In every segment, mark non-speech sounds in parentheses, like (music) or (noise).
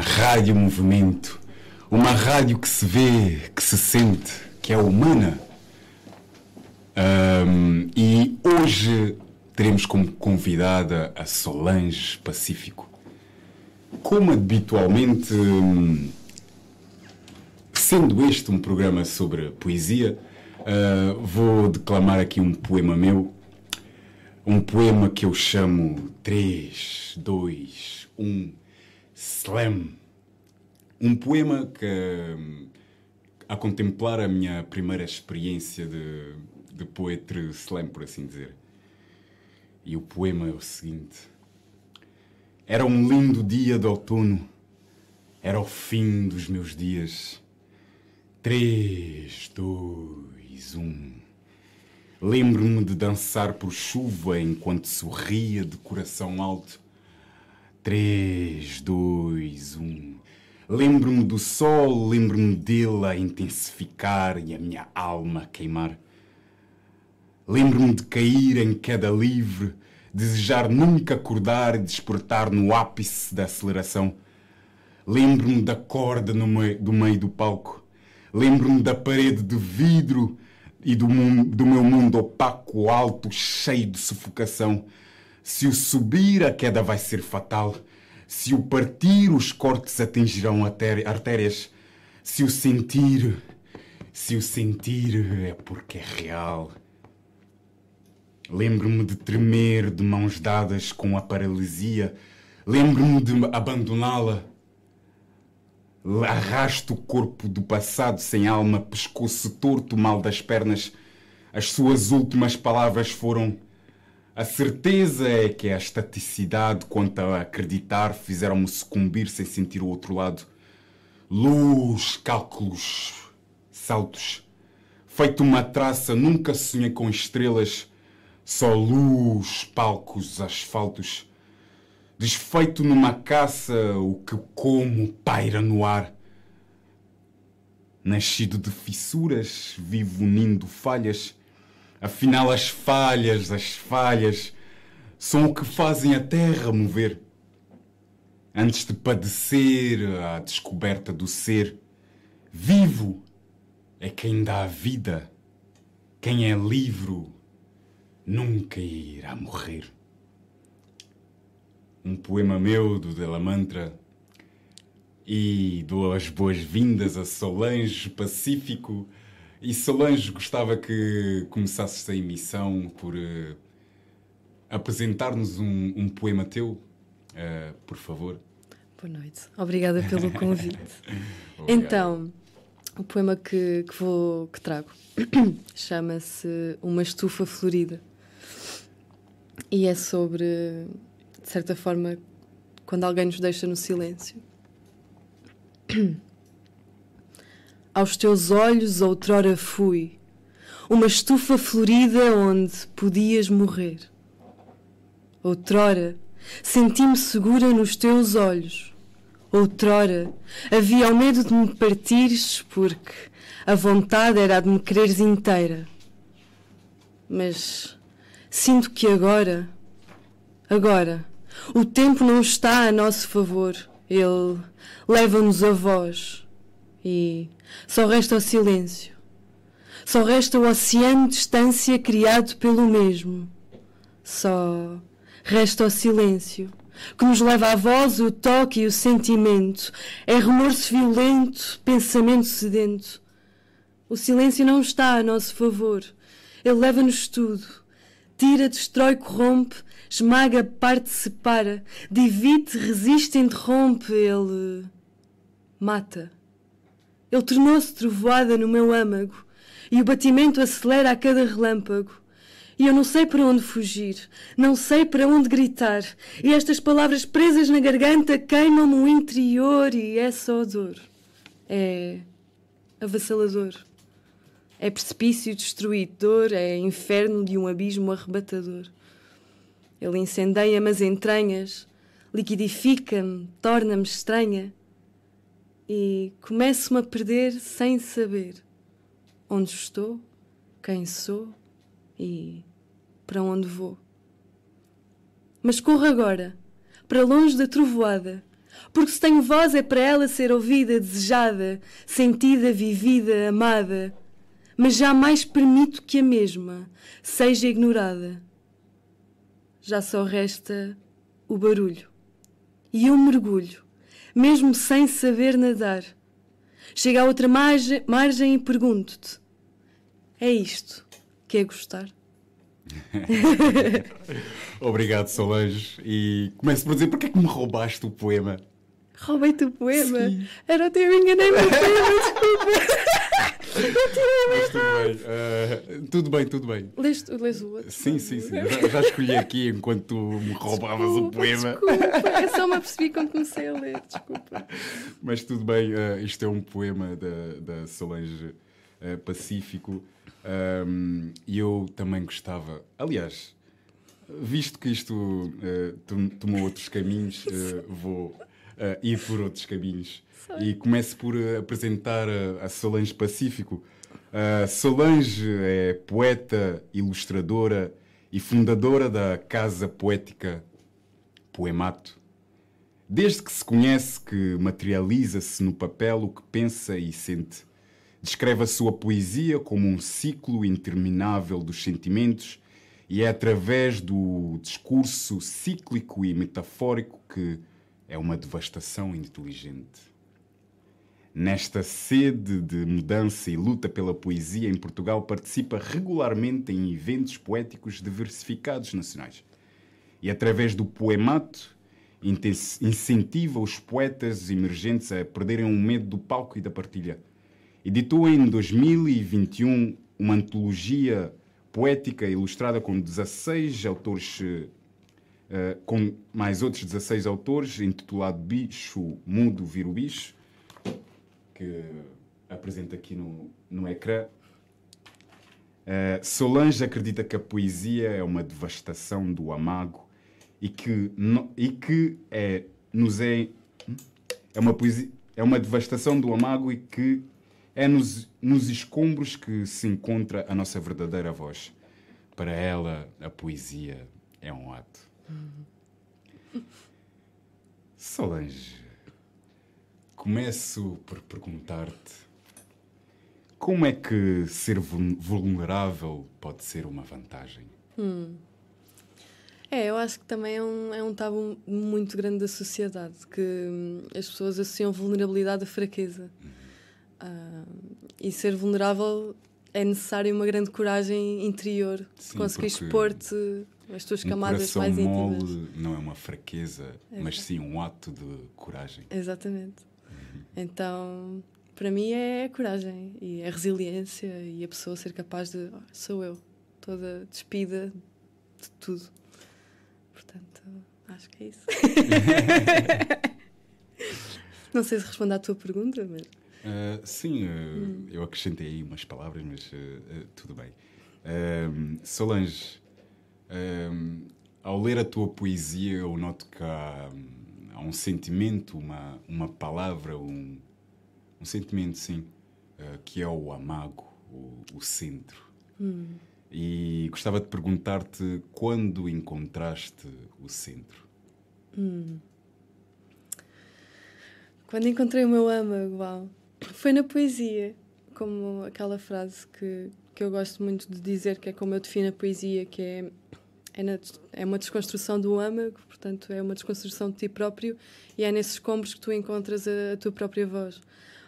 rádio movimento, uma rádio que se vê, que se sente, que é humana. Um, e hoje teremos como convidada a Solange Pacífico. Como habitualmente, sendo este um programa sobre poesia, uh, vou declamar aqui um poema meu. Um poema que eu chamo 3, 2, 1, Slam. Um poema que, a contemplar a minha primeira experiência de, de poetry slam, por assim dizer. E o poema é o seguinte: Era um lindo dia de outono, era o fim dos meus dias. Três, dois, um. Lembro-me de dançar por chuva enquanto sorria de coração alto. Três, dois, um. Lembro-me do sol, lembro-me dele a intensificar e a minha alma a queimar. Lembro-me de cair em queda livre, desejar nunca acordar e despertar no ápice da aceleração. Lembro-me da corda no meio, do meio do palco. Lembro-me da parede de vidro e do, do meu mundo opaco, alto, cheio de sufocação. Se o subir, a queda vai ser fatal. Se o partir, os cortes atingirão artérias. Se o sentir, se o sentir é porque é real. Lembro-me de tremer de mãos dadas com a paralisia. Lembro-me de abandoná-la. Arrasto o corpo do passado sem alma, pescoço torto, mal das pernas. As suas últimas palavras foram a certeza é que a estaticidade quanto a acreditar fizeram-me sucumbir sem sentir o outro lado. Luz, cálculos, saltos. Feito uma traça, nunca sonhei com estrelas. Só luz, palcos, asfaltos. Desfeito numa caça, o que como paira no ar. Nascido de fissuras, vivo unindo falhas Afinal, as falhas, as falhas, são o que fazem a terra mover. Antes de padecer a descoberta do ser, vivo é quem dá a vida. Quem é livre nunca irá morrer. Um poema meu do Della Mantra e dou as boas-vindas a Solange Pacífico e Solange, gostava que começasses a emissão por uh, apresentar-nos um, um, poema teu, uh, por favor. Boa noite. Obrigada pelo (laughs) convite. então, o poema que, que, vou, que trago (clears throat) chama-se Uma Estufa Florida. E é sobre, de certa forma, quando alguém nos deixa no silêncio. (clears throat) Aos teus olhos outrora fui, uma estufa florida onde podias morrer. Outrora senti-me segura nos teus olhos. Outrora havia o medo de me partires, porque a vontade era de me quereres inteira. Mas sinto que agora, agora, o tempo não está a nosso favor. Ele leva-nos a voz e só resta o silêncio. Só resta o oceano de distância criado pelo mesmo. Só resta o silêncio, que nos leva à voz, o toque e o sentimento. É remorso violento, pensamento sedento. O silêncio não está a nosso favor. Ele leva-nos tudo. Tira, destrói, corrompe, esmaga, parte, separa, divide, resiste, interrompe. Ele mata. Ele tornou-se trovoada no meu âmago e o batimento acelera a cada relâmpago. E eu não sei para onde fugir, não sei para onde gritar, e estas palavras presas na garganta queimam-me o interior e é só dor. É avassalador. É precipício destruidor, é inferno de um abismo arrebatador. Ele incendeia-me as entranhas, liquidifica-me, torna-me estranha e começo-me a perder sem saber onde estou, quem sou e para onde vou. Mas corro agora, para longe da trovoada, porque se tenho voz é para ela ser ouvida, desejada, sentida, vivida, amada, mas jamais permito que a mesma seja ignorada. Já só resta o barulho e eu mergulho, mesmo sem saber nadar. Chego à outra margem, margem e pergunto-te: é isto que é gostar? (laughs) Obrigado, Solange. E começo por dizer porque é que me roubaste o poema. Roubei-te o poema? Sim. Era o teu enganei no poema, desculpa. (laughs) Bem. Uh, tudo bem, tudo bem. Leste, lês o outro? Sim, sim, sim. Já, já, escolhi aqui enquanto tu me roubavas desculpa, o poema. Desculpa, eu só me apercebi quando comecei a ler, desculpa. Mas tudo bem, uh, isto é um poema da, da Solange uh, Pacífico. Um, e eu também gostava. Aliás, visto que isto uh, tomou outros caminhos, uh, vou uh, ir por outros caminhos. Sorry. E começo por apresentar a, a Solange Pacífico. Solange é poeta, ilustradora e fundadora da Casa Poética Poemato. Desde que se conhece que materializa-se no papel o que pensa e sente. Descreve a sua poesia como um ciclo interminável dos sentimentos e é através do discurso cíclico e metafórico que é uma devastação inteligente. Nesta sede de mudança e luta pela poesia em Portugal, participa regularmente em eventos poéticos diversificados nacionais. E através do poemato, incentiva os poetas emergentes a perderem o medo do palco e da partilha Editou em 2021 uma antologia poética ilustrada com 16 autores, uh, com mais outros 16 autores, intitulado Bicho Mudo o Bicho, que apresenta aqui no, no ecrã. Uh, Solange acredita que a poesia é uma devastação do amago e que, no, e que é, nos é, é, uma poesia, é uma devastação do amago e que é nos, nos escombros que se encontra a nossa verdadeira voz. Para ela, a poesia é um ato. Solange, começo por perguntar-te como é que ser vulnerável pode ser uma vantagem? Hum. É, eu acho que também é um, é um tabu muito grande da sociedade, que hum, as pessoas associam vulnerabilidade à fraqueza. Uhum. Uh, e ser vulnerável é necessário uma grande coragem interior Sim, conseguir expor-te as tuas um camadas mais íntimas. Mole não é uma fraqueza, mas sim um ato de coragem. Exatamente. Uhum. Então, para mim é coragem e é resiliência e a pessoa ser capaz de oh, sou eu, toda despida de tudo. Portanto, acho que é isso. (laughs) não sei se respondo à tua pergunta, mas. Uh, sim, uh, hum. eu acrescentei aí umas palavras, mas uh, tudo bem. Solange, ao ler a tua poesia, eu noto que há, há um sentimento, uma, uma palavra, um, um sentimento, sim, que é o amago, o, o centro. Hum. E gostava de perguntar-te quando encontraste o centro. Hum. Quando encontrei o meu âmago, uau. Foi na poesia, como aquela frase que, que eu gosto muito de dizer, que é como eu defino a poesia, que é, é, na, é uma desconstrução do âmago, portanto, é uma desconstrução de ti próprio e é nesses escombros que tu encontras a, a tua própria voz.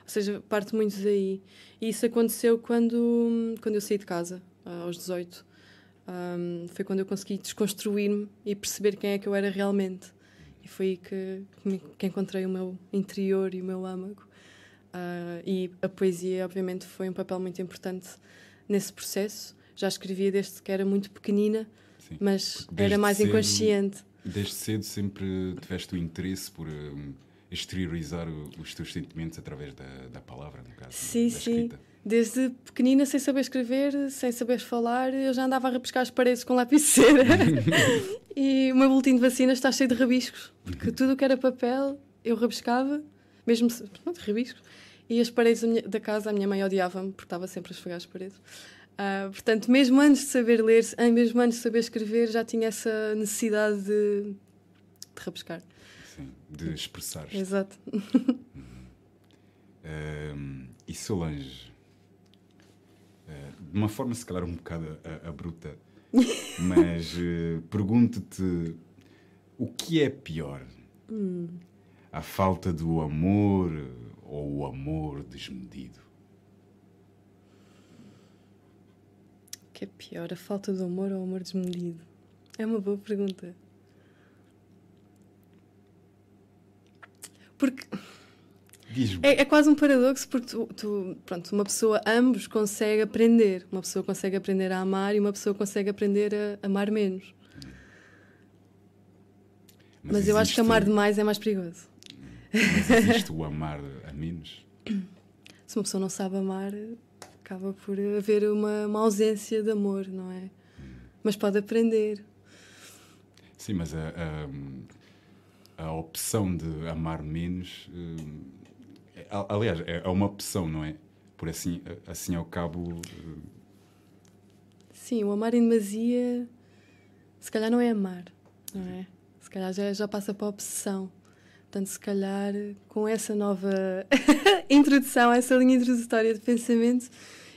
Ou seja, parte muito daí. E isso aconteceu quando, quando eu saí de casa, aos 18. Um, foi quando eu consegui desconstruir-me e perceber quem é que eu era realmente. E foi aí que, que, que encontrei o meu interior e o meu âmago. Uh, e a poesia, obviamente, foi um papel muito importante nesse processo. Já escrevia desde que era muito pequenina, Sim, mas era mais cedo, inconsciente. Desde cedo sempre tiveste o interesse por um, exteriorizar os teus sentimentos através da, da palavra, no caso, sim, da sim. Desde pequenina, sem saber escrever, sem saber falar, eu já andava a rabiscar as paredes com lápis (laughs) e o meu boletim de vacinas está cheio de rabiscos, porque tudo o que era papel eu rabiscava, mesmo pronto, rabiscos. E as paredes da, minha, da casa, a minha mãe odiava-me, porque estava sempre a esfregar as paredes. Uh, portanto, mesmo antes de saber ler, mesmo antes de saber escrever, já tinha essa necessidade de, de rabiscar. Sim, de expressar. Exato. (laughs) Uhum. e Solange, uh, de uma forma se calhar um bocado abrupta, (laughs) mas uh, pergunto-te o que é pior? Hum. A falta do amor ou o amor desmedido? O que é pior, a falta de amor ou o amor desmedido? É uma boa pergunta. Porque. É, é, quase um paradoxo, porque tu, tu, pronto, uma pessoa, ambos consegue aprender. Uma pessoa consegue aprender a amar e uma pessoa consegue aprender a amar menos. Mas, Mas eu acho que amar demais é mais perigoso. Mas existe o amar menos? (clears throat) Se uma pessoa não sabe amar, acaba por haver uma, uma ausência de amor, não é? Hum. Mas pode aprender. Sim, mas a, a, a opção de amar menos. Hum, é, aliás, é, é uma opção, não é? Por assim, assim ao cabo. Hum, Sim, o amar em demasia, se calhar não é amar, não é? Se calhar já, já passa para a obsessão. Portanto, se calhar, com essa nova (laughs) introdução, essa linha introdutória de pensamento,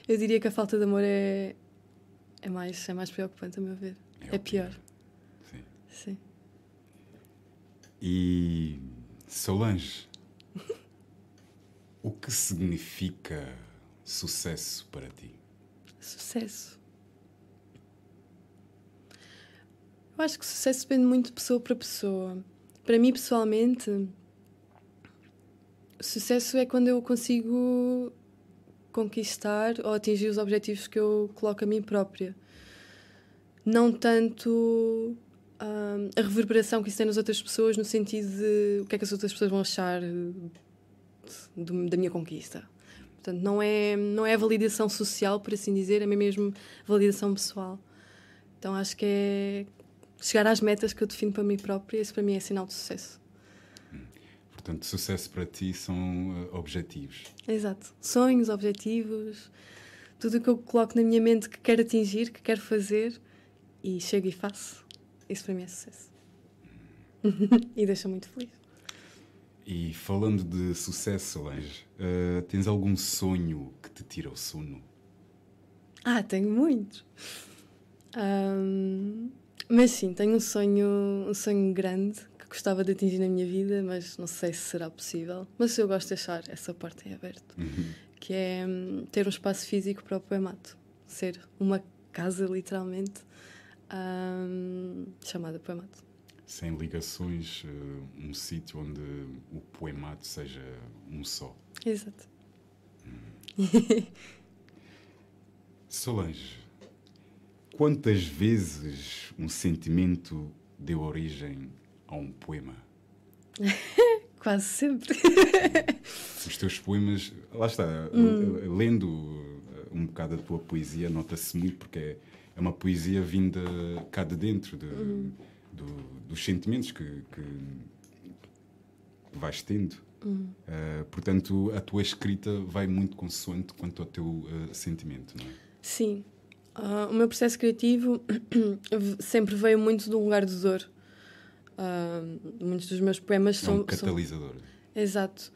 eu diria que a falta de amor é, é, mais, é mais preocupante, a meu ver. É, é pior. Sim. Sim. E Solange, o que significa sucesso para ti? Sucesso. Eu acho que sucesso depende muito de pessoa para pessoa. Para mim, pessoalmente, sucesso é quando eu consigo conquistar ou atingir os objetivos que eu coloco a mim própria. Não tanto hum, a reverberação que isso tem nas outras pessoas, no sentido de o que é que as outras pessoas vão achar da minha conquista. Portanto, não é, não é validação social, por assim dizer, é mesmo validação pessoal. Então acho que é chegar às metas que eu defino para mim própria, isso para mim é sinal de sucesso. Portanto, sucesso para ti são uh, objetivos. Exato. Sonhos, objetivos, tudo o que eu coloco na minha mente que quero atingir, que quero fazer e chego e faço. Isso para mim é sucesso. (laughs) e deixa muito feliz. E falando de sucesso, Solange, uh, tens algum sonho que te tira o sono? Ah, tenho muitos. Um, mas sim, tenho um sonho, um sonho grande que gostava de atingir na minha vida, mas não sei se será possível. Mas eu gosto de deixar essa porta em aberto, uhum. que é hum, ter um espaço físico para o poemato, ser uma casa literalmente hum, chamada poemato. Sem ligações, uh, um sítio onde o poemato seja um só. Exato. Hum. (laughs) Solange, Quantas vezes um sentimento deu origem a um poema? (laughs) Quase sempre. (laughs) Os teus poemas, lá está, hum. lendo uh, um bocado a tua poesia, nota-se muito porque é, é uma poesia vinda cá de dentro de, hum. do, dos sentimentos que, que vais tendo. Hum. Uh, portanto, a tua escrita vai muito consoante quanto ao teu uh, sentimento, não é? Sim, Uh, o meu processo criativo (clears throat) sempre veio muito de um lugar de dor. Uh, muitos dos meus poemas é são. Um catalisador. São... Exato.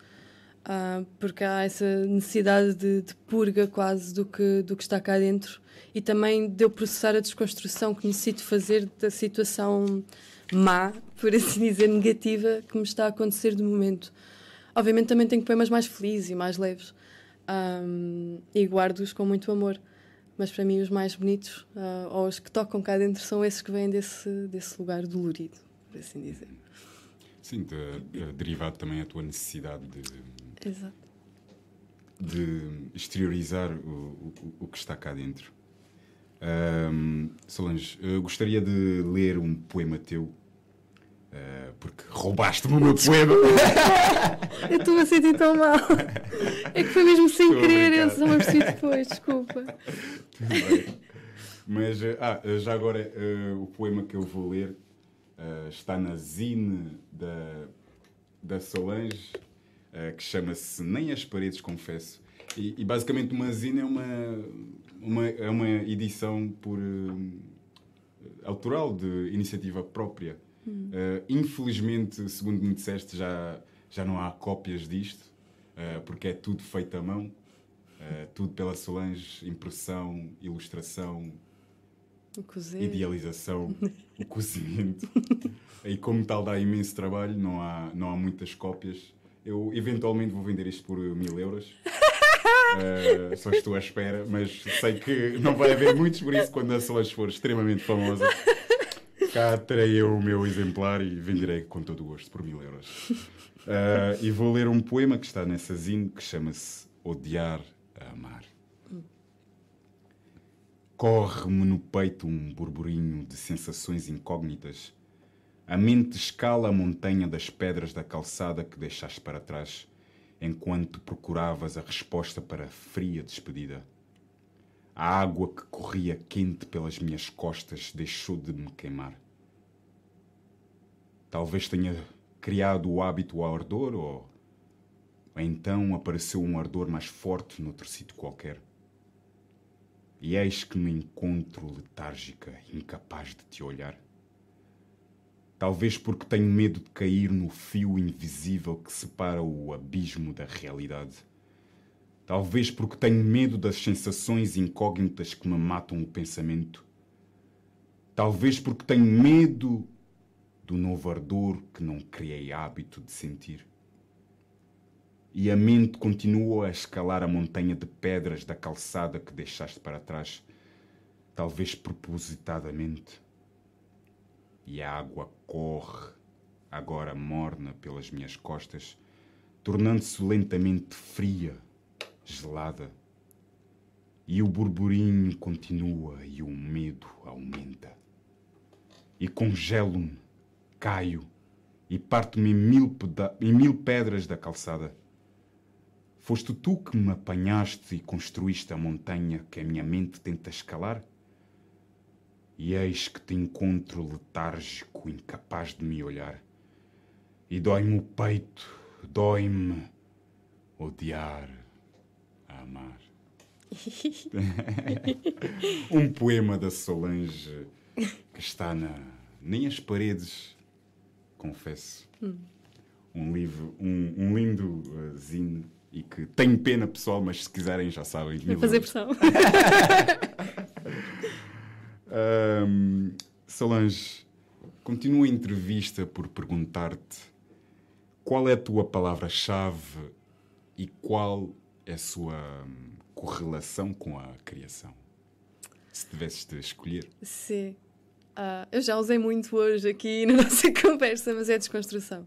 Uh, porque há essa necessidade de, de, purga quase do que, do que está cá dentro e também de eu processar a desconstrução que necessito fazer da situação má, por assim dizer, negativa que me está a acontecer de momento. Obviamente também tenho poemas mais felizes e mais leves um, e guardo-os com muito amor. Mas para mim os mais bonitos, uh, ou os que tocam cá dentro, são esses que vêm desse, desse lugar dolorido, por assim dizer. Sim, de, de, derivado também a tua necessidade de, Exato. de exteriorizar o, o, o que está cá dentro. Um, Solange, gostaria de ler um poema teu Uh, porque roubaste-me o meu poema. eu estou a sentir tão mal. É que foi mesmo sem estou querer, eu só me apercebi depois, desculpa. Mas, uh, ah, já agora, uh, o poema que eu vou ler está na zine da, da Solange, que chama-se Nem as Paredes Confesso. E, e, basicamente, uma zine é uma, uma, é uma edição por autoral de iniciativa própria. Uh, infelizmente, segundo me disseste, já, já não há cópias disto, uh, porque é tudo feito à mão, uh, tudo pela Solange, impressão, ilustração, idealização, (laughs) o cozimento. e como tal dá imenso trabalho, não há, não há muitas cópias. Eu eventualmente vou vender isto por mil euros. Uh, (laughs) só estou à espera, mas sei que não vai haver muitos, por isso, quando a Solange for extremamente famosa, Cá terei eu o meu exemplar e venderei com todo o gosto, por mil euros. Uh, (laughs) e vou ler um poema que está nessa zine que chama-se Odiar a Amar. Corre-me no peito um burburinho de sensações incógnitas. A mente escala a montanha das pedras da calçada que deixaste para trás, enquanto procuravas a resposta para a fria despedida. A água que corria quente pelas minhas costas deixou de me queimar. Talvez tenha criado o hábito ao ardor, ou, então apareceu um ardor mais forte noutro sítio qualquer. E eis que me encontro letárgica, incapaz de te olhar. Talvez porque tenho medo de cair no fio invisível que separa o abismo da realidade. Talvez porque tenho medo das sensações incógnitas que me matam o pensamento. Talvez porque tenho medo do novo ardor que não criei hábito de sentir. E a mente continua a escalar a montanha de pedras da calçada que deixaste para trás, talvez propositadamente. E a água corre, agora morna pelas minhas costas, tornando-se lentamente fria, gelada. E o burburinho continua e o medo aumenta. E congelo-me caio e parto-me em mil, em mil pedras da calçada. Foste tu que me apanhaste e construíste a montanha que a minha mente tenta escalar? E eis que te encontro letárgico, incapaz de me olhar. E dói-me o peito, dói-me odiar, a amar. (laughs) um poema da Solange que está na. Nem as paredes confesso. Hum. Um livro, um, um lindo uh, zine e que tenho pena pessoal, mas se quiserem já sabem. Vou fazer pressão. um, (laughs) Solange, continuo a entrevista por perguntar-te qual é a tua palavra-chave e qual é a sua hum, correlação com a criação? Se tivesses de escolher. Sim. Uh, eu já usei muito hoje aqui na (laughs) nossa conversa, mas é desconstrução.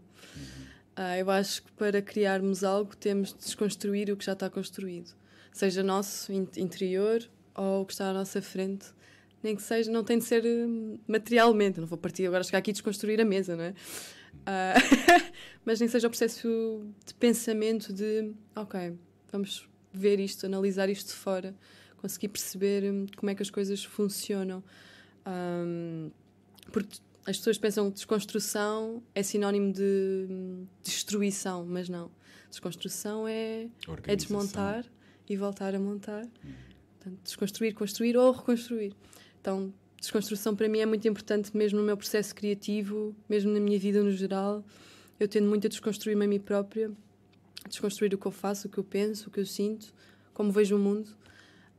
Uh, eu acho que para criarmos algo temos de desconstruir o que já está construído, seja nosso interior ou o que está à nossa frente. Nem que seja, não tem de ser hum, materialmente. Não vou partir agora chegar aqui e desconstruir a mesa, não é? Uh, (laughs) mas nem seja o processo de pensamento de, ok, vamos ver isto, analisar isto de fora, conseguir perceber hum, como é que as coisas funcionam. Um, porque as pessoas pensam que desconstrução é sinónimo de destruição, mas não. Desconstrução é, é desmontar e voltar a montar. Portanto, desconstruir, construir ou reconstruir. Então, desconstrução para mim é muito importante, mesmo no meu processo criativo, mesmo na minha vida no geral. Eu tendo muito a desconstruir-me a mim própria desconstruir o que eu faço, o que eu penso, o que eu sinto, como vejo o mundo,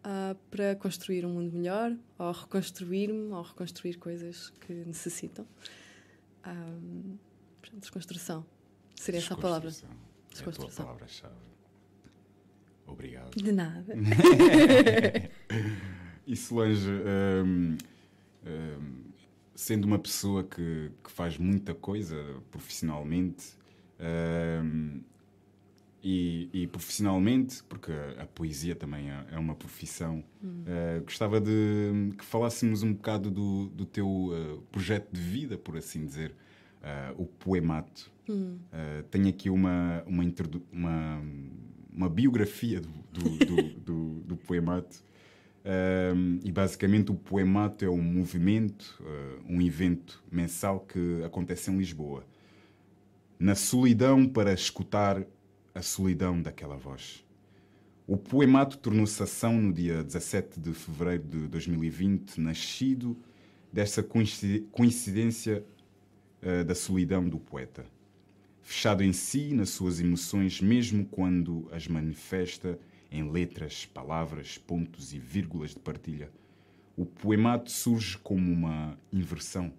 uh, para construir um mundo melhor, ou reconstruir-me, ou reconstruir coisas que necessitam. Um, desconstrução. Seria essa a palavra. Desconstrução. É a palavra-chave. Obrigado. De nada. e Solange, um, um, sendo uma pessoa que, que faz muita coisa profissionalmente, um, e, e, profissionalmente, porque a, a poesia também é, é uma profissão, hum. uh, gostava de que falássemos um bocado do, do teu uh, projeto de vida, por assim dizer, uh, o Poemato. Hum. tenho aqui uma, uma, uma, uma biografia do, do, do, (laughs) do, do Poemato. e basicamente o Poemato é um movimento, um evento mensal que acontece em Lisboa. Na solidão para escutar a solidão daquela voz. O poemato tornou-se ação no dia 17 de fevereiro de 2020, nascido dessa coincidência uh, da solidão do poeta. Fechado em si, nas suas emoções, mesmo quando as manifesta em letras, palavras, pontos e vírgulas de partilha, o poemato surge como uma inversão,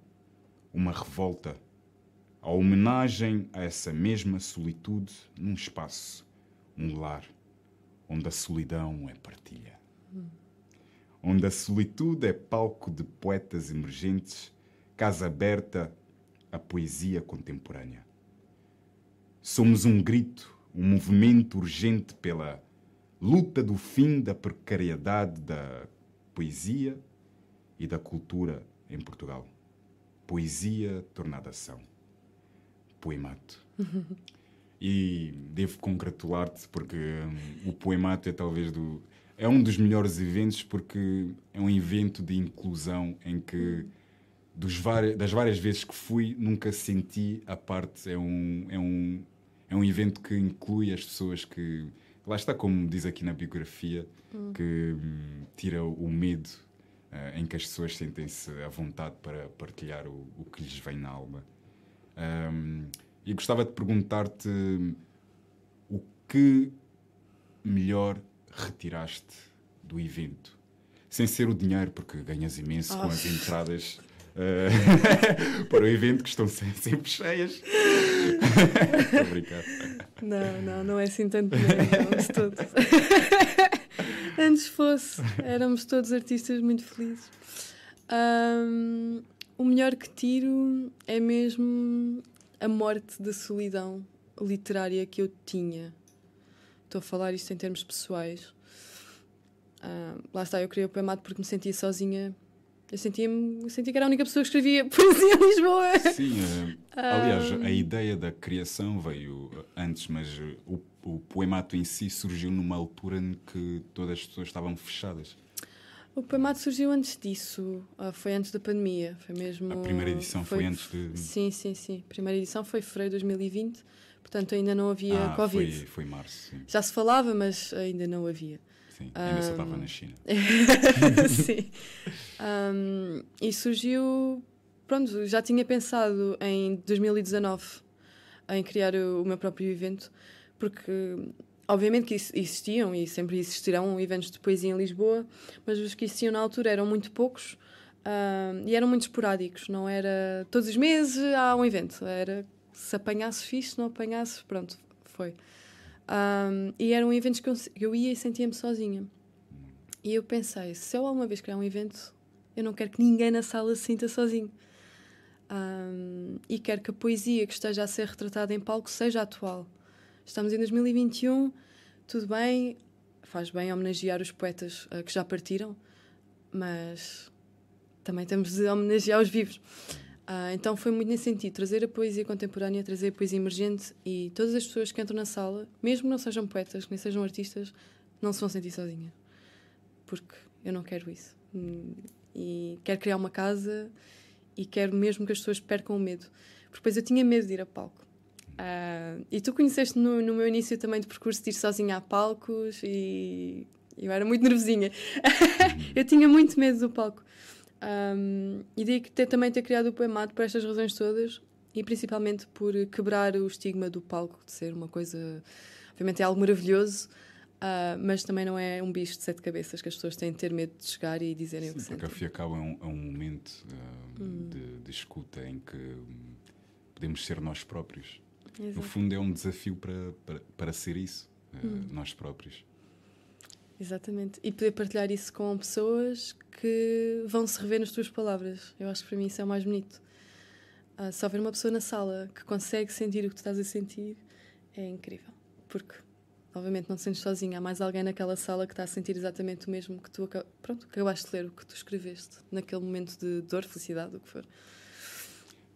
uma revolta a homenagem a essa mesma solitude num espaço, um lar, onde a solidão é partilha. Onde a solitude é palco de poetas emergentes, casa aberta à poesia contemporânea. Somos um grito, um movimento urgente pela luta do fim da precariedade da poesia e da cultura em Portugal. Poesia tornada ação poemato. e devo congratular-te porque um, o poemato é talvez do é um dos melhores eventos porque é um evento de inclusão em que dos das várias vezes que fui nunca senti a parte é um é um é um evento que inclui as pessoas que lá está como diz aqui na biografia hum. que tira o medo uh, em que as pessoas sentem-se à vontade para partilhar o, o que lhes vem na alma um, e gostava de perguntar-te o que melhor retiraste do evento? Sem ser o dinheiro, porque ganhas imenso oh. com as entradas uh, (laughs) para o evento, que estão sempre cheias. (laughs) Obrigado. Não, não, não é assim tanto dinheiro, todos. (laughs) Antes fosse, éramos todos artistas muito felizes. Um, o melhor que tiro é mesmo a morte da solidão literária que eu tinha. Estou a falar isto em termos pessoais. Uh, lá está, eu queria o poemato porque me sentia sozinha. Eu sentia-me sentia que era a única pessoa que escrevia (laughs) poesia em Lisboa. Sim, uh, aliás, a ideia da criação veio antes, mas o, o poemato em si surgiu numa altura em que todas as pessoas estavam fechadas. O Poemato surgiu antes disso, ah, foi antes da pandemia, foi mesmo... A primeira edição foi, foi antes de... Sim, sim, sim. A primeira edição foi fevereiro de 2020, portanto ainda não havia ah, Covid. Foi, foi março, sim. Já se falava, mas ainda não havia. Sim, ainda um... só estava na China. (laughs) sim. Um, e surgiu... Pronto, já tinha pensado em 2019 em criar o, o meu próprio evento, porque Obviamente que existiam e sempre existirão eventos de poesia em Lisboa, mas os que existiam na altura eram muito poucos uh, e eram muito esporádicos. Não era todos os meses há um evento. Era se apanhasse fixe, não apanhasse, pronto, foi. Um, e eram eventos que eu, eu ia e sentia-me sozinha. E eu pensei: se eu alguma vez criar um evento, eu não quero que ninguém na sala se sinta sozinho. Um, e quero que a poesia que esteja a ser retratada em palco seja atual. Estamos em 2021, tudo bem, faz bem homenagear os poetas uh, que já partiram, mas também temos de homenagear os vivos. Uh, então foi muito nesse sentido, trazer a poesia contemporânea, trazer a poesia emergente e todas as pessoas que entram na sala, mesmo que não sejam poetas, nem sejam artistas, não se vão sentir sozinhas. Porque eu não quero isso. E quero criar uma casa e quero mesmo que as pessoas percam o medo. Porque depois eu tinha medo de ir a palco. Uh, e tu conheceste no, no, meu início também de percurso de ir sozinha a palcos e eu era muito nervosinha. (laughs) eu tinha muito medo do palco. Um, e daí que ter, também ter criado o Poemato por estas razões todas e principalmente por quebrar o estigma do palco, de ser uma coisa Obviamente é algo maravilhoso, uh, mas também não é um bicho de sete cabeças que as pessoas têm de ter medo de chegar e dizerem Sim, o que porque sentem. a FIACAL é um, é um momento uh, hum. de, de, escuta em que podemos ser nós próprios. Exato. No fundo, é um desafio para, para, para ser isso, uh, hum. nós próprios. Exatamente. E poder partilhar isso com pessoas que vão se rever nas tuas palavras. Eu acho que para mim isso é o mais bonito. Uh, só ver uma pessoa na sala que consegue sentir o que tu estás a sentir é incrível. Porque, obviamente, não te sentes sozinha. Há mais alguém naquela sala que está a sentir exatamente o mesmo que tu pronto, acabaste de ler, o que tu escreveste, naquele momento de dor, felicidade, o que for.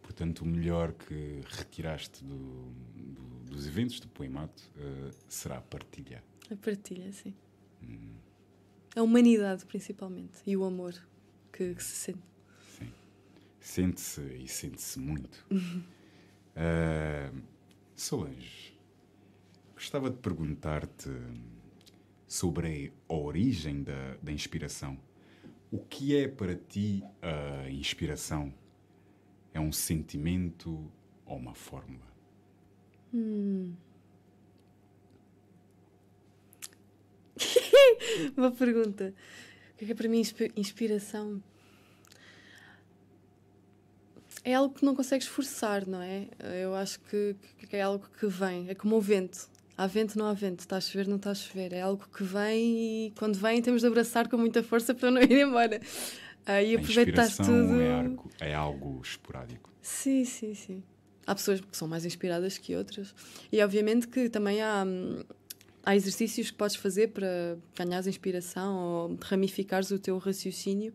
Portanto, o melhor que retiraste do, do, dos eventos do Poemato uh, será a partilha. A partilha, sim. Hum. A humanidade, principalmente, e o amor que, que se sente. Sim. Sente-se e sente-se muito. (laughs) uh, Solange, gostava de perguntar-te sobre a origem da, da inspiração. O que é para ti a inspiração? É um sentimento ou uma fórmula? Hum. (laughs) Boa pergunta. O que é, que é para mim inspiração? É algo que não consegues forçar, não é? Eu acho que, que é algo que vem. É como o vento. Há vento, não há vento. Está a chover, não está a chover. É algo que vem e quando vem temos de abraçar com muita força para não (laughs) ir embora. E aproveitar tudo. É algo, é algo esporádico. Sim, sim, sim. Há pessoas que são mais inspiradas que outras. E obviamente que também há, hum, há exercícios que podes fazer para ganhar inspiração ou ramificares o teu raciocínio.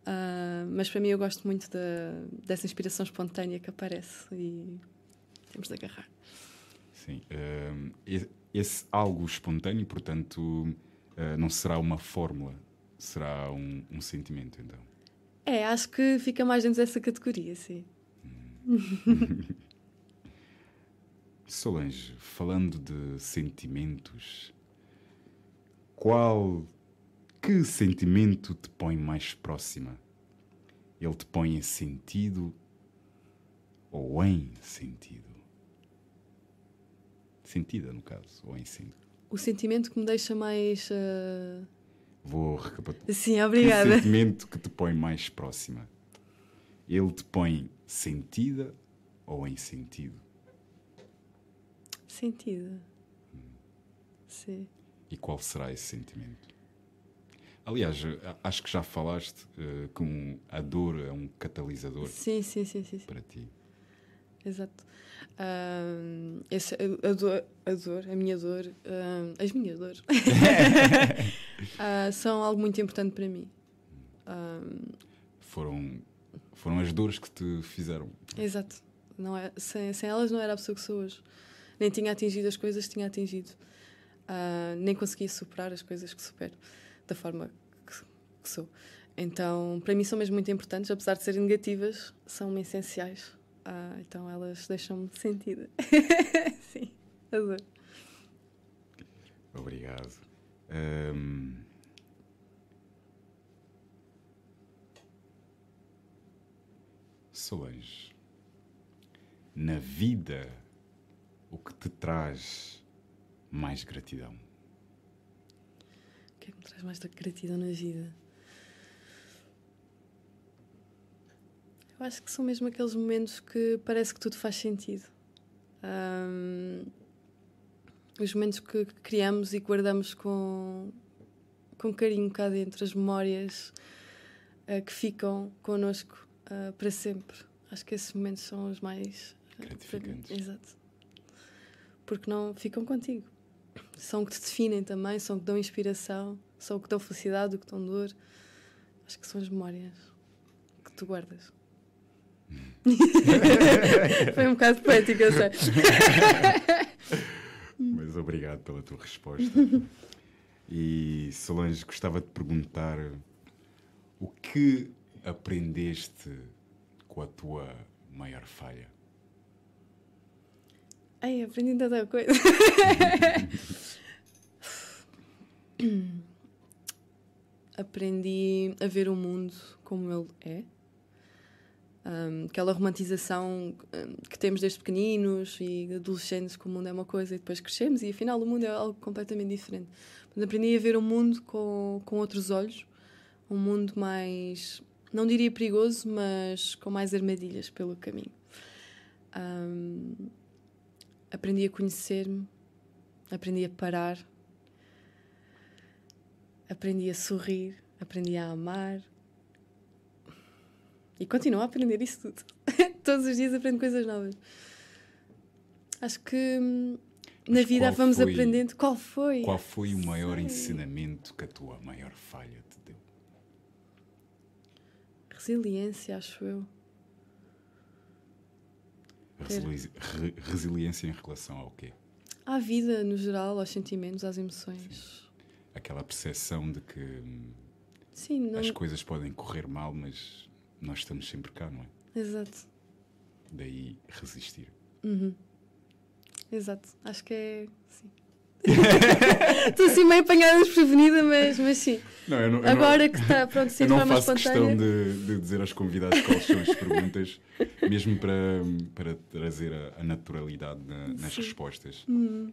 Uh, mas para mim eu gosto muito da, dessa inspiração espontânea que aparece e temos de agarrar. Sim. Uh, esse algo espontâneo, portanto, uh, não será uma fórmula, será um, um, sentimento, então. É, acho que fica mais dentro dessa categoria, sim. Hum. (laughs) Solange, falando de sentimentos, qual. Que sentimento te põe mais próxima? Ele te põe em sentido ou em sentido? Sentida, no caso, ou em sentido? O sentimento que me deixa mais. Uh... Vou recapitular. Sim, obrigada. Que sentimento que te põe mais próxima? Ele te põe sentida ou em sentido? Sentido. Hum. Sim. E qual será esse sentimento? Aliás, acho que já falaste uh, que a dor é um catalisador sim, sim, sim, sim, para ti. Exato. Um, esse, a, a, dor, a dor, a minha dor, um, as minhas dores uh, (laughs) são algo muito importante para mim. Um, foram, foram as dores que te fizeram. Exato. Não é, sem, sem elas não era a pessoa que sou hoje nem tinha atingido as coisas que tinha atingido. Uh, nem conseguia superar as coisas que supero da forma que, que, sou. Então, para mim, são mesmo muito importantes, apesar de serem negativas, são-me essenciais. Uh, então, elas deixam-me sentida. (laughs) Sim, adoro. Obrigado. Um... Solange, na vida o que te traz mais gratidão? O que é que me traz mais gratidão na vida? Eu acho que são mesmo aqueles momentos que parece que tudo faz sentido. Um, os momentos que criamos e guardamos com, com carinho cá dentro, as memórias uh, que ficam connosco uh, para sempre. Acho que esses momentos são os mais uh, gratificantes. Exato porque não ficam contigo. São que te definem também, são que dão inspiração, são que dão felicidade, o que dão dor. Acho que são as memórias que tu guardas. (laughs) Foi um bocado poético, eu sei. (laughs) Mas obrigado pela tua resposta. E Solange, gostava de perguntar o que aprendeste com a tua maior falha? Ai, aprendi tanta coisa. (laughs) aprendi a ver o mundo como ele é. Um, aquela romantização que temos desde pequeninos e adolescentes que o mundo é uma coisa e depois crescemos e afinal o mundo é algo completamente diferente. Aprendi a ver o mundo com, com outros olhos, um mundo mais, não diria perigoso, mas com mais armadilhas pelo caminho. Um, aprendi a conhecer-me, aprendi a parar, aprendi a sorrir, aprendi a amar, e continuo a aprender isso tudo. (laughs) Todos os dias aprendo coisas novas. Acho que hum, na vida vamos foi, aprendendo. Qual foi? Qual foi o maior Sei. ensinamento que a tua maior falha te deu? Resiliência, acho eu. Resili re resiliência em relação ao quê? À vida, no geral, aos sentimentos, às emoções. Sim. Aquela percepção de que hum, Sim, não... as coisas podem correr mal, mas nós estamos sempre cá, não é? Exato. Daí resistir. Uhum. Exato. Acho que é. Sim. (laughs) Estou assim meio apanhada desprevenida, mas, mas sim. Não, eu não, eu Agora não, que está pronto, sim, Eu não faço questão de, de, dizer aos convidados quais são as perguntas, mesmo para, para trazer a, a naturalidade na, nas respostas. Uhum.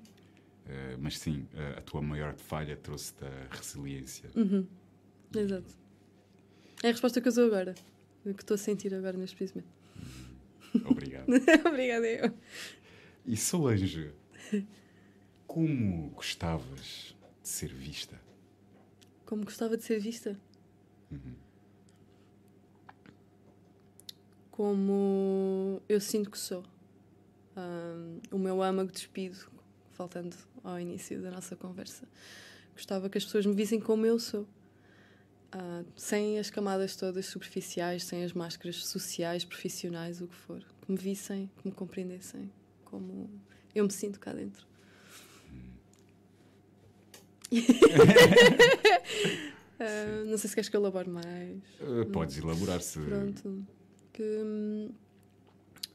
Uh, mas sim, a, a, tua maior falha trouxe-te a resiliência. Uhum. Exato. É a resposta que eu sou agora que estou a sentir agora neste preciso momento. Obrigado. (laughs) Obrigada eu. E Solange, como gostavas de ser vista? Como gostava de ser vista? Uhum. Como eu sinto que sou. Um, o meu âmago despido, faltando ao início da nossa conversa. Gostava que as pessoas me vissem como eu sou. Uh, sem as camadas todas superficiais, sem as máscaras sociais, profissionais, o que for. Que me vissem, que me compreendessem como eu me sinto cá dentro. uh, (laughs) não sei se queres que eu elabore mais. Uh, podes elaborar se. Pronto. Que, hum,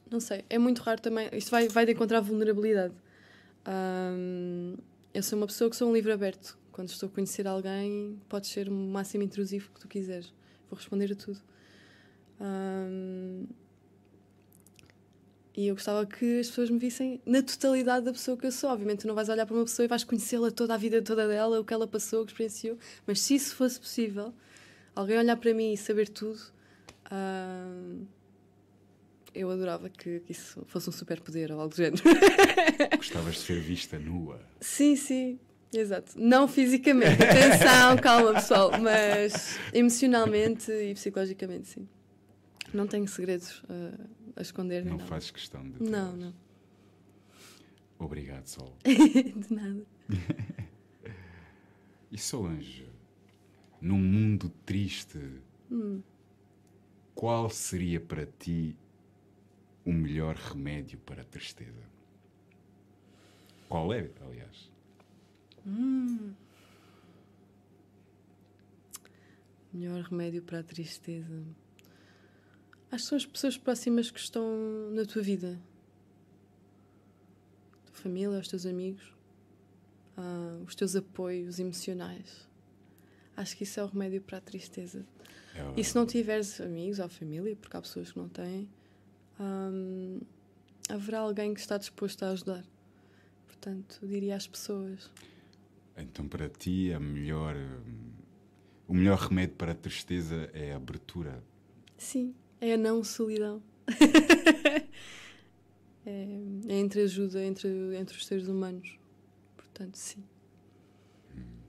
não sei, é muito raro também. Isto vai, vai de encontrar vulnerabilidade. Um, eu sou uma pessoa que sou um livro aberto quando estou a conhecer alguém, podes ser o máximo intrusivo que tu quiseres. Vou responder a tudo. Um, e eu gostava que as pessoas me vissem na totalidade da pessoa que eu sou. Obviamente, tu não vais olhar para uma pessoa e vais conhecê-la toda a vida toda dela, o que ela passou, o que experienciou. Mas se isso fosse possível, alguém olhar para mim e saber tudo, um, eu adorava que, que, isso fosse um superpoder ou algo do género. Gostavas de ser vista nua? Sim, sim. Exato. Não fisicamente. (laughs) Atenção, calma pessoal, mas emocionalmente e psicologicamente, sim. Não tenho segredos uh, a esconder. Não, não fazes questão de. Não, não. Obrigado, Sol. (laughs) de nada. (laughs) e Solange, num mundo triste, hum. qual seria para ti o melhor remédio para a tristeza? Qual é, aliás? Hum. Melhor remédio para a tristeza. Acho que são as pessoas próximas que estão na tua vida. A tua família, os teus amigos, ah, os teus apoios emocionais. Acho que isso é o remédio para a tristeza. É e se não tiveres amigos ou família, porque há pessoas que não têm, hum, haverá alguém que está disposto a ajudar. Portanto, diria às pessoas. Então, para ti, a melhor, o melhor remédio para a tristeza é a abertura. Sim, é a não solidão. (laughs) é, é entre ajuda entre, entre os seres humanos. Portanto, sim. Hum.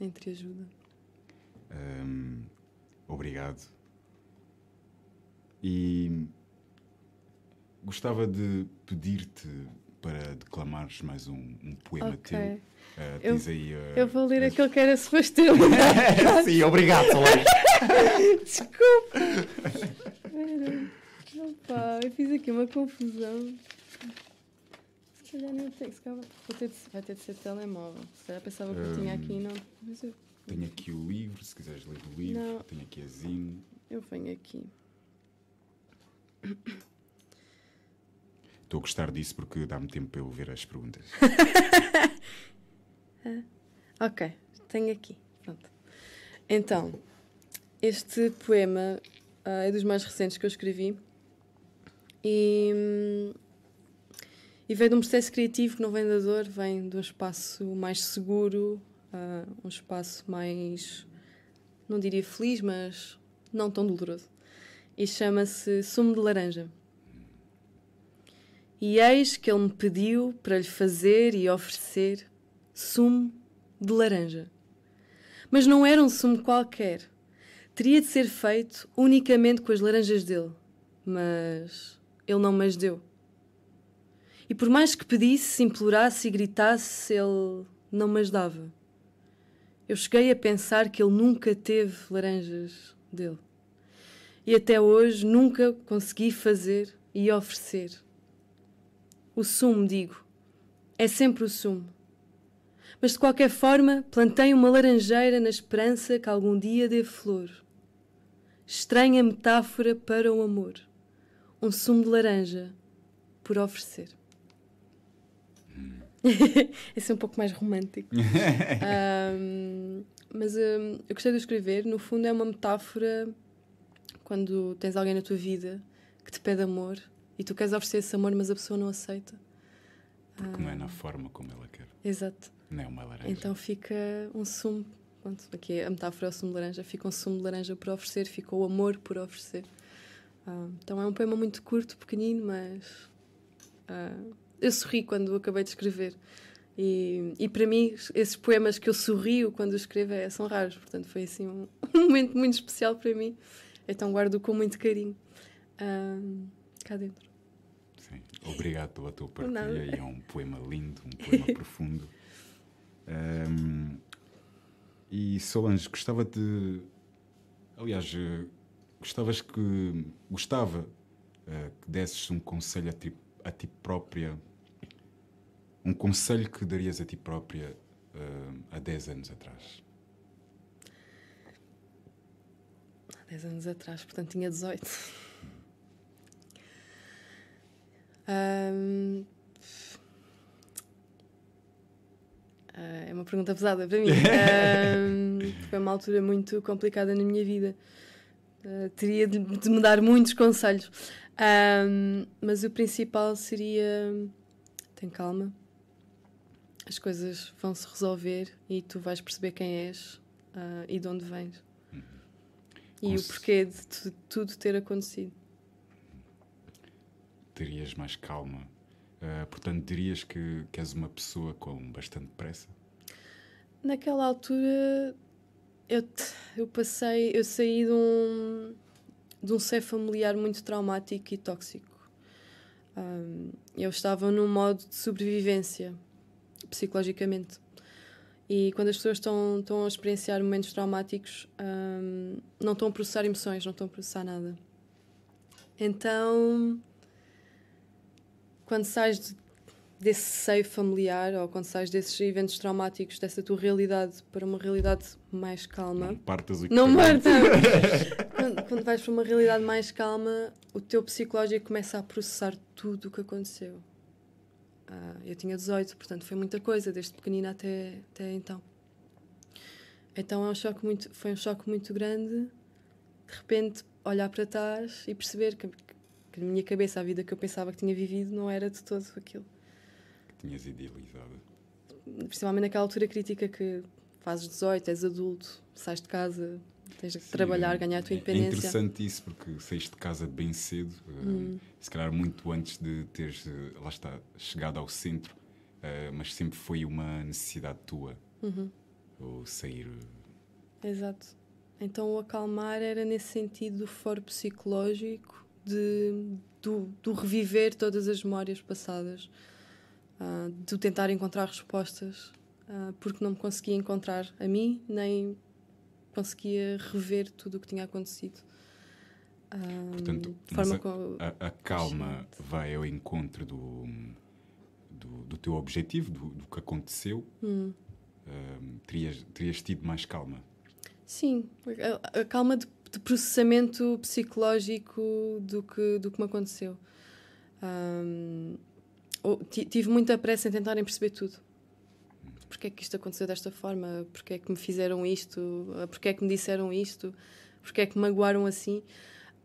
Entre ajuda. Hum, obrigado. E gostava de pedir-te para declamares mais um, um poema okay. teu. Uh, eu, aí, uh, eu vou ler as... aquele que era suposto ter (laughs) Sim, obrigado, Solange. (laughs) Desculpa. Opa, eu fiz aqui uma confusão. Se calhar não tenho. Se calhar vou ter de, vai ter de ser telemóvel. Se calhar pensava que um, eu tinha aqui não. Mas eu... Tenho aqui o livro, se quiseres ler o livro. Não. Tenho aqui a Zine. Eu venho aqui. Estou a gostar disso porque dá-me tempo para eu ver as perguntas. (laughs) ok, tenho aqui. Pronto. Então, este poema uh, é dos mais recentes que eu escrevi. E, e veio de um processo criativo que não vem da dor, vem de um espaço mais seguro, uh, um espaço mais, não diria feliz, mas não tão doloroso. E chama-se Sumo de Laranja. E eis que ele me pediu para lhe fazer e oferecer sumo de laranja. Mas não era um sumo qualquer. Teria de ser feito unicamente com as laranjas dele. Mas ele não me as deu. E por mais que pedisse, implorasse e gritasse, ele não me as dava. Eu cheguei a pensar que ele nunca teve laranjas dele. E até hoje nunca consegui fazer e oferecer o sumo, digo. É sempre o sumo. Mas de qualquer forma, plantei uma laranjeira na esperança que algum dia dê flor. Estranha metáfora para o amor. Um sumo de laranja por oferecer. (laughs) Esse é um pouco mais romântico. (laughs) um, mas um, eu gostei de escrever. No fundo, é uma metáfora quando tens alguém na tua vida que te pede amor e tu queres oferecer esse amor, mas a pessoa não aceita. Porque ah, não é na forma como ela quer. Exato. Não é uma laranja. Então fica um sumo. Pronto, aqui a metáfora é o sumo de laranja. Fica um sumo de laranja por oferecer, fica o amor por oferecer. Ah, então é um poema muito curto, pequenino, mas ah, eu sorri quando acabei de escrever. E, e para mim, esses poemas que eu sorrio quando escrevo é, são raros. Portanto, foi assim um, (laughs) um momento muito especial para mim. Então guardo com muito carinho. Ah, cá dentro. Sim, obrigado pela tua partilha. E é um poema lindo, um poema (laughs) profundo. Um, e Solange, gostava de. Aliás, eh, gostavas que. Gostava uh, que desses um conselho a ti, a ti própria. Um conselho que darias a ti própria uh, há 10 anos atrás. Há 10 anos atrás, portanto tinha 18. Um, uh, é uma pergunta pesada para mim. (laughs) Foi uma altura muito complicada na minha vida. Uh, teria de, de, me dar muitos conselhos. Mas o principal seria: tem calma, as coisas vão se resolver e tu vais perceber quem és uh, e de onde vens. Uhum. E o porquê de tudo ter acontecido terias mais calma. Uh, portanto, dirias que, que és uma pessoa com bastante pressa? Naquela altura, eu, eu passei, eu saí de um, de um ser familiar muito traumático e tóxico. Um, eu estava num modo de sobrevivência, psicologicamente. E quando as pessoas estão, estão a experienciar momentos traumáticos, um, não estão a processar emoções, não estão a processar nada. Então, quando sais de, desse seio familiar ou quando sais desses eventos traumáticos, dessa tua realidade para uma realidade mais calma. Não partas o Não partas! (laughs) quando, quando vais para uma realidade mais calma, o teu psicológico começa a processar tudo o que aconteceu. Ah, eu tinha 18, portanto foi muita coisa, desde pequenina até, até então. Então é um choque muito, foi um choque muito grande. De repente, olhar para trás e perceber que, que na minha cabeça a vida que eu pensava que tinha vivido não era de todo aquilo. Que tinhas idealizado. Principalmente naquela altura crítica que fazes 18, és adulto, sais de casa, tens de Sim, trabalhar, ganhar a tua é independência. É interessante isso porque saíste de casa bem cedo, eh, hum. se calhar muito antes de teres, eh, lá está, chegado ao centro, eh, mas sempre foi uma necessidade tua, uhum. o sair. Exato. Então o acalmar era nesse sentido do foro psicológico de, do, do reviver todas as memórias passadas, uh, de tentar encontrar respostas, uh, porque não me conseguia encontrar a mim, nem conseguia rever tudo o que tinha acontecido. Uh, Portanto, a, com... a, a, calma vai ao encontro do, do, do teu objetivo, do, do que aconteceu. Hum. terias, terias tido mais calma? Sim, a, a calma de de processamento psicológico do que, do que me aconteceu. Um, tive muita pressa em tentarem perceber tudo. Porquê é que isto aconteceu desta forma? Porquê é que me fizeram isto? Porquê é que me disseram isto? Porquê é que me magoaram assim?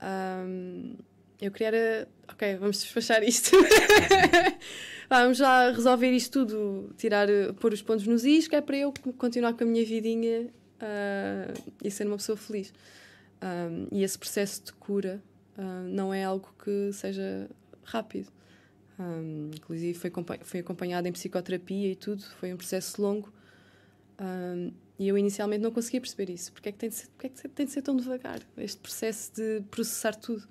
Um, eu queria era, ok, vamos despachar isto. (laughs) vamos já resolver isto tudo, tirar, pôr os pontos nos is, que é para eu continuar com a minha vidinha uh, e ser uma pessoa feliz. Um, e esse processo de cura uh, não é algo que seja rápido. Um, inclusive foi, foi acompanhado em psicoterapia e tudo, foi um processo longo. Um, e eu inicialmente não conseguia perceber isso. Porque é que tem de ser, porque é que tem de ser tão devagar este processo de processar tudo?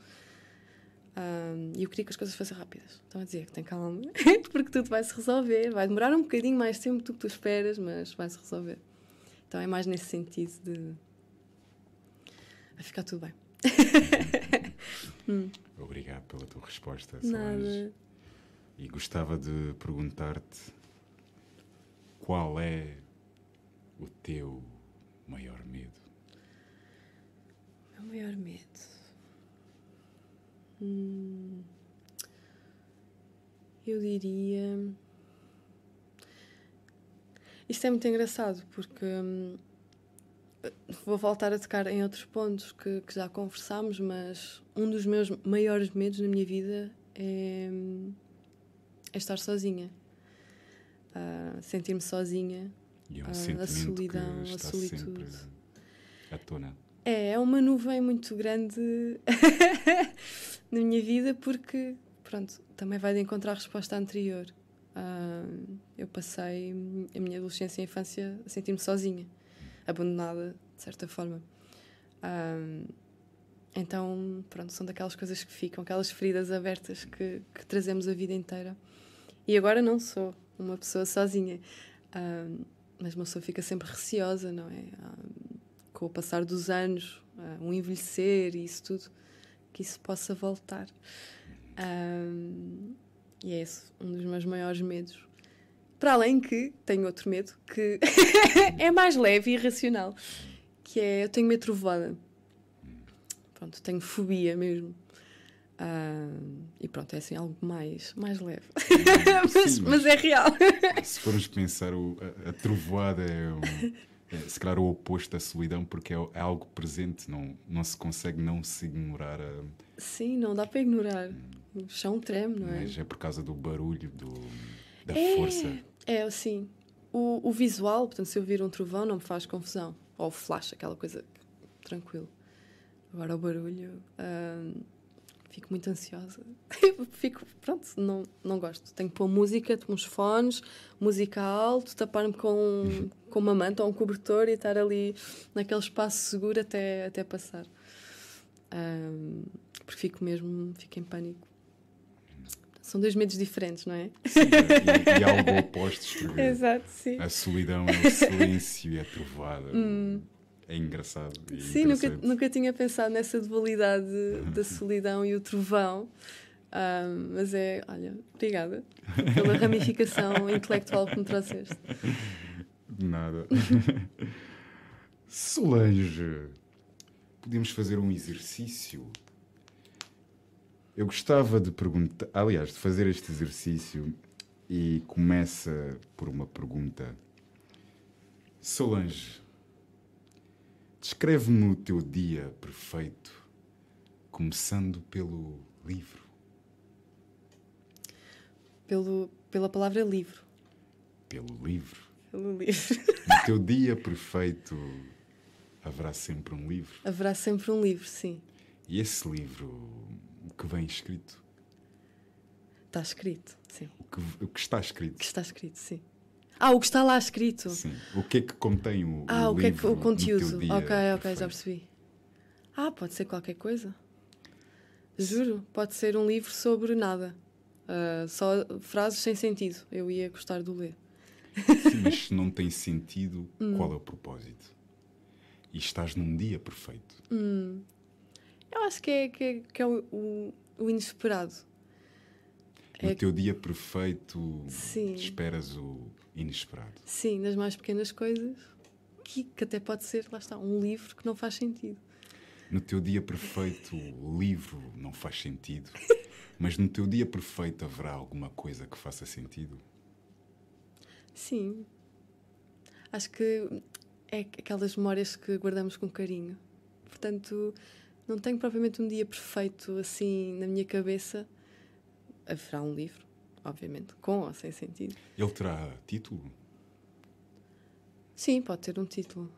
E eu queria que as coisas fossem rápidas. Estão a dizer que tem calma, (laughs) porque tudo vai se resolver. Vai demorar um bocadinho mais tempo do que tu esperas, mas vai se resolver. Então é mais nesse sentido de. Vai ficar tudo bem. (laughs) hum. Obrigado pela tua resposta, Solange. E gostava de perguntar-te qual é o teu maior medo? Meu maior medo. Hum, eu diria. Isto é muito engraçado porque hum, vou voltar a tocar em outros pontos que, que, já conversámos, mas um dos meus maiores medos na minha vida é, é estar sozinha. Uh, Sentir-me sozinha. E é um uh, a solidão, a solitude. à tona. É, é uma nuvem muito grande (laughs) na minha vida porque, pronto, também vai de encontrar a resposta anterior. Uh, eu passei a minha adolescência e infância a sentir-me sozinha, abandonada, de certa forma. Uh, então, pronto, são daquelas coisas que ficam, aquelas feridas abertas que, que trazemos a vida inteira. E agora não sou uma pessoa sozinha, uh, mas uma pessoa fica sempre receosa, não é? com o passar dos anos, um envelhecer e isso tudo que isso possa voltar. Um, e é esse um dos meus maiores medos. Para além que tenho outro medo que (laughs) é mais leve e irracional, que é eu tenho medo de trovoada. Pronto, tenho fobia mesmo. Uh, e pronto, é assim algo mais, mais leve. (laughs) mas, Sim, mas, mas, é real. Se formos pensar, o, a, a trovoada é um é, se calhar o oposto da solidão, porque é, é, algo presente, não, não se consegue não se ignorar. A... Sim, não dá para ignorar. O chão treme, não é? Mas é por causa do barulho, do, da é, força. É, sim. O, o visual, portanto, se eu vir um trovão, não me faz confusão. Ou flash, aquela coisa tranquilo. Agora o barulho. Uh, fico muito ansiosa. (laughs) fico, pronto, não, não gosto. Tenho que pôr música, uns fones, música alto, tapar-me com, com uma manta ou um cobertor e estar ali naquele espaço seguro até, até passar. Um, porque fico mesmo, fico em pânico. São dois medos diferentes, não é? Sim, e, e algo opostos. Exato, sim. A solidão é o silêncio e a trovada. Hum é engraçado. Sim, nunca, nunca tinha pensado nessa dualidade da solidão e o trovão. Um, mas é, olha, obrigada pela ramificação (laughs) intelectual que me trouxeste. Nada. (laughs) Solange, podemos fazer um exercício? Eu gostava de perguntar, aliás, de fazer este exercício e começa por uma pergunta. Solange, Descreve-me o teu dia perfeito, começando pelo livro. Pelo, pela palavra livro. Pelo livro. Pelo livro. No teu dia perfeito haverá sempre um livro. Haverá sempre um livro, sim. E esse livro, o que vem escrito? Está escrito, sim. O que, o que está escrito? O que está escrito, sim. Ah, o que está lá escrito. Sim. O que é que contém o, ah, o, o que é que, o conteúdo. ok, ok, perfeito. já percebi. Ah, pode ser qualquer coisa. Juro, pode ser um livro sobre nada. Uh, só frases sem sentido. Eu ia gostar de ler. Sim, mas se não tem sentido, (laughs) hum. qual é o propósito? E estás num dia perfeito. Hum. Eu acho que é, que é, que é o, o, o inesperado. No é... teu dia perfeito, Sim. esperas o inesperado. Sim, nas mais pequenas coisas, que, que até pode ser, lá está, um livro que não faz sentido. No teu dia perfeito, o livro não faz sentido, (laughs) mas no teu dia perfeito haverá alguma coisa que faça sentido? Sim. Acho que é aquelas memórias que guardamos com carinho. Portanto, Não tenho propriamente um dia perfeito assim na minha cabeça. Haverá um livro, obviamente, com ou sem sentido. Ele terá título? Sim, pode ter um título.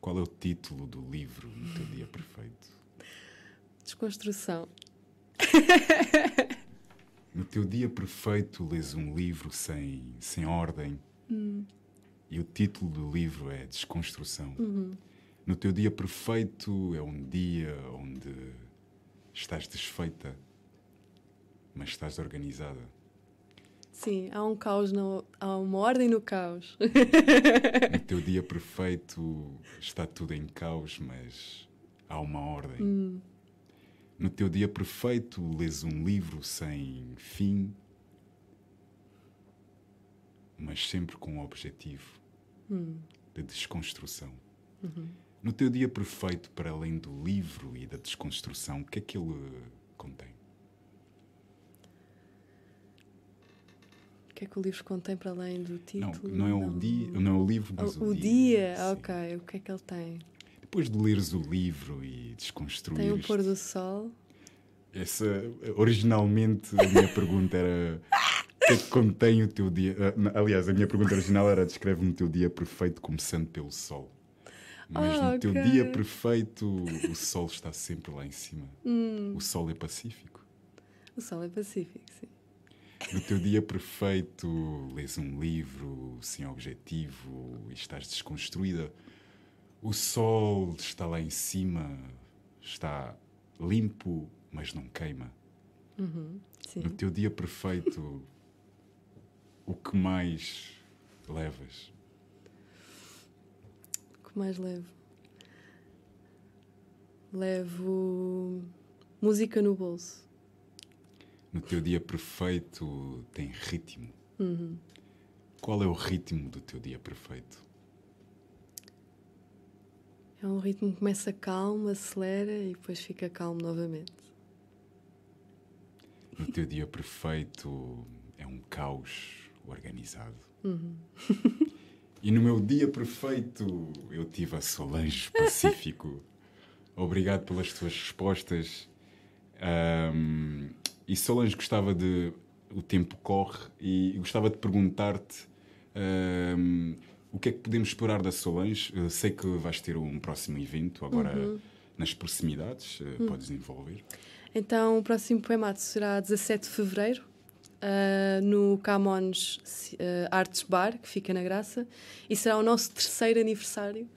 Qual é o título do livro no teu dia perfeito? Desconstrução. No teu dia perfeito lês um livro sem, sem ordem e o título do livro é Desconstrução. No teu dia perfeito é um dia onde estás desfeita, mas estás organizada. Sim, há um caos, no, há uma ordem no caos. (laughs) No teu dia perfeito está tudo em caos, mas há uma ordem. Hum. No teu dia perfeito lês um livro sem fim, mas sempre com um objetivo Hum. de desconstrução. Uhum. No teu dia perfeito, para além do livro e da desconstrução, o que é que ele contém? O que é que o livro contém para além do Não, título? não é o dia, não é o livro, O, mas o, o dia, Sim. ok. O que é que ele tem? Depois de leres o livro e desconstruir Tem o pôr do sol. Essa, originalmente a minha pergunta era o que é que contém o teu dia? Ah, não, Aliás, a minha pergunta original era descreve-me o teu dia perfeito começando pelo sol. Mas Ah, no teu ok. dia perfeito o sol está sempre lá em cima. Hum, O sol é pacífico. o sol é pacífico, sim. No teu dia perfeito lês um livro sem objetivo e estás desconstruída. O sol está lá em cima, está limpo, mas não queima. Uhum, sim. No teu dia perfeito, o que mais levas? Que mais levo? Levo música no bolso. No teu dia perfeito tem ritmo. Uhum. Qual é o ritmo do teu dia perfeito? É um ritmo que começa calmo, acelera e depois fica calmo novamente. No teu dia perfeito é um caos organizado. Uhum. (laughs) E no meu dia perfeito eu tive a Solange (laughs) Pacífico. Obrigado pelas tuas respostas. Ahm, e Solange, gostava de. O tempo corre e gostava de perguntar-te ahm, o que é que podemos esperar da Solange. Eu sei que vais ter um próximo evento agora nas proximidades. eh, Podes envolver. Então, o próximo poemato será 17 de fevereiro, ah, no Camões ah, Artes Bar, que fica na Graça, e será o nosso terceiro aniversário.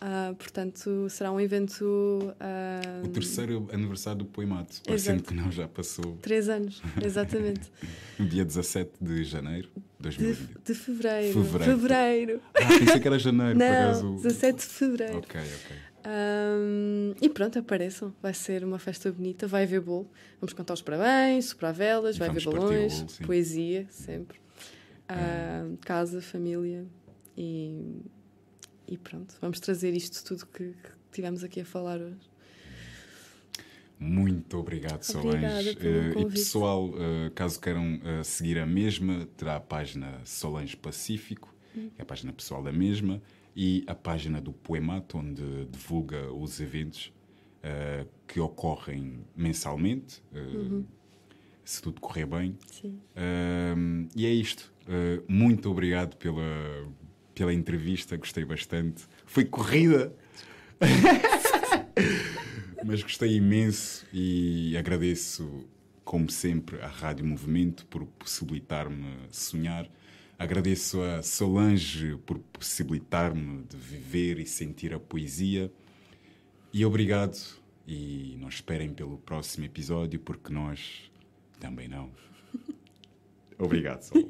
Ah, portanto, será um evento. ah, O terceiro aniversário do Poemato, parecendo Exato. que não já passou. Três anos, exatamente. No (laughs) dia 17 de janeiro de De, 2020. de fevereiro. Fevereiro. Fevereiro. Ah, pensei que era janeiro, por Não, acaso. 17 de fevereiro. Ok, ok. Ahm, e pronto, apareçam. Vai ser uma festa bonita. Vai haver bolo. Vamos cantar os parabéns, soprar velas, vai haver vamos balões, bolo, poesia, sempre. Ahm, casa, família e, e pronto. Vamos trazer isto tudo que, que tivemos aqui a falar hoje. Muito obrigado, Solange. Eh, e pessoal, eh, caso queiram eh, seguir a mesma, terá a página Solange Pacífico, Hum. que é a página pessoal da mesma, e a página do Poemato, onde divulga os eventos eh, que ocorrem mensalmente, eh, Uhum. se tudo correr bem. Sim. Um, e é isto. Uh, muito obrigado pela, pela entrevista, gostei bastante. Foi corrida, (laughs) mas gostei imenso e agradeço, como sempre, à Rádio Movimento por possibilitar-me sonhar. Agradeço a Solange por possibilitar-me de viver e sentir a poesia. E obrigado. E não esperem pelo próximo episódio, porque nós também não. (laughs) Obrigado, Sol.